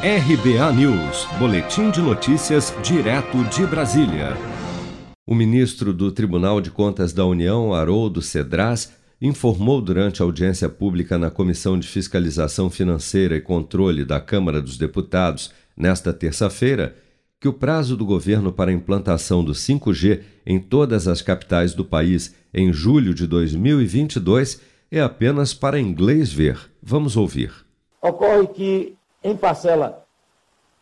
RBA News, Boletim de Notícias, direto de Brasília. O ministro do Tribunal de Contas da União, Haroldo Cedras, informou durante a audiência pública na Comissão de Fiscalização Financeira e Controle da Câmara dos Deputados, nesta terça-feira, que o prazo do governo para a implantação do 5G em todas as capitais do país em julho de 2022 é apenas para inglês ver. Vamos ouvir. Ocorre que em parcela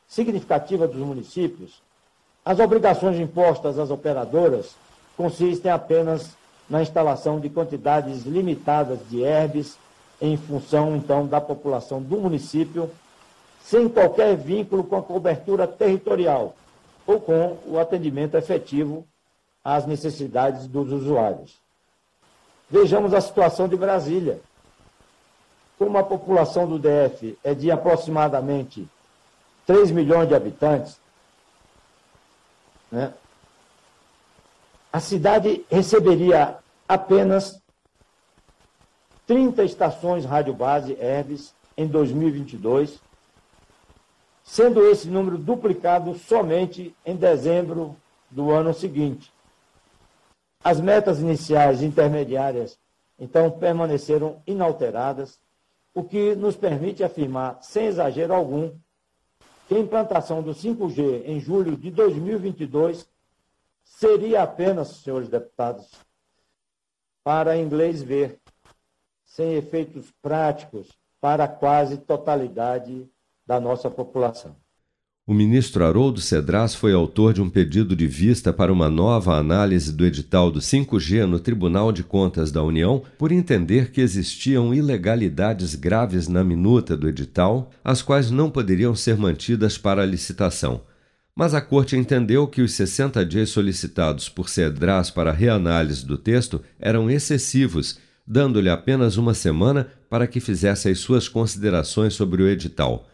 significativa dos municípios, as obrigações impostas às operadoras consistem apenas na instalação de quantidades limitadas de herbes em função, então, da população do município, sem qualquer vínculo com a cobertura territorial ou com o atendimento efetivo às necessidades dos usuários. Vejamos a situação de Brasília como a população do DF é de aproximadamente 3 milhões de habitantes, né, a cidade receberia apenas 30 estações rádio base Hermes em 2022, sendo esse número duplicado somente em dezembro do ano seguinte. As metas iniciais intermediárias, então, permaneceram inalteradas o que nos permite afirmar, sem exagero algum, que a implantação do 5G em julho de 2022 seria apenas, senhores deputados, para inglês ver, sem efeitos práticos para a quase totalidade da nossa população. O ministro Haroldo Cedras foi autor de um pedido de vista para uma nova análise do edital do 5G no Tribunal de Contas da União, por entender que existiam ilegalidades graves na minuta do edital, as quais não poderiam ser mantidas para licitação. Mas a Corte entendeu que os 60 dias solicitados por Cedras para reanálise do texto eram excessivos, dando-lhe apenas uma semana para que fizesse as suas considerações sobre o edital.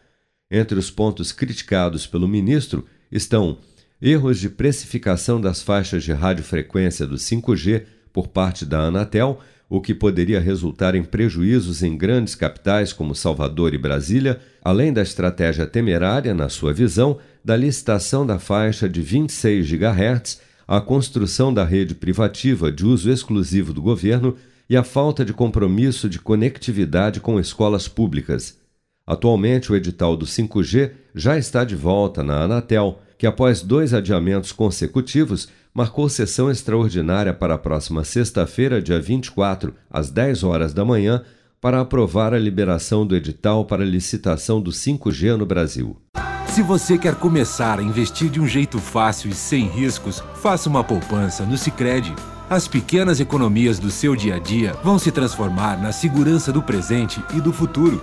Entre os pontos criticados pelo ministro estão erros de precificação das faixas de radiofrequência do 5G por parte da Anatel, o que poderia resultar em prejuízos em grandes capitais como Salvador e Brasília, além da estratégia temerária, na sua visão, da licitação da faixa de 26 GHz, a construção da rede privativa de uso exclusivo do governo e a falta de compromisso de conectividade com escolas públicas. Atualmente, o edital do 5G já está de volta na Anatel, que após dois adiamentos consecutivos, marcou sessão extraordinária para a próxima sexta-feira, dia 24, às 10 horas da manhã, para aprovar a liberação do edital para licitação do 5G no Brasil. Se você quer começar a investir de um jeito fácil e sem riscos, faça uma poupança no Sicredi. As pequenas economias do seu dia a dia vão se transformar na segurança do presente e do futuro.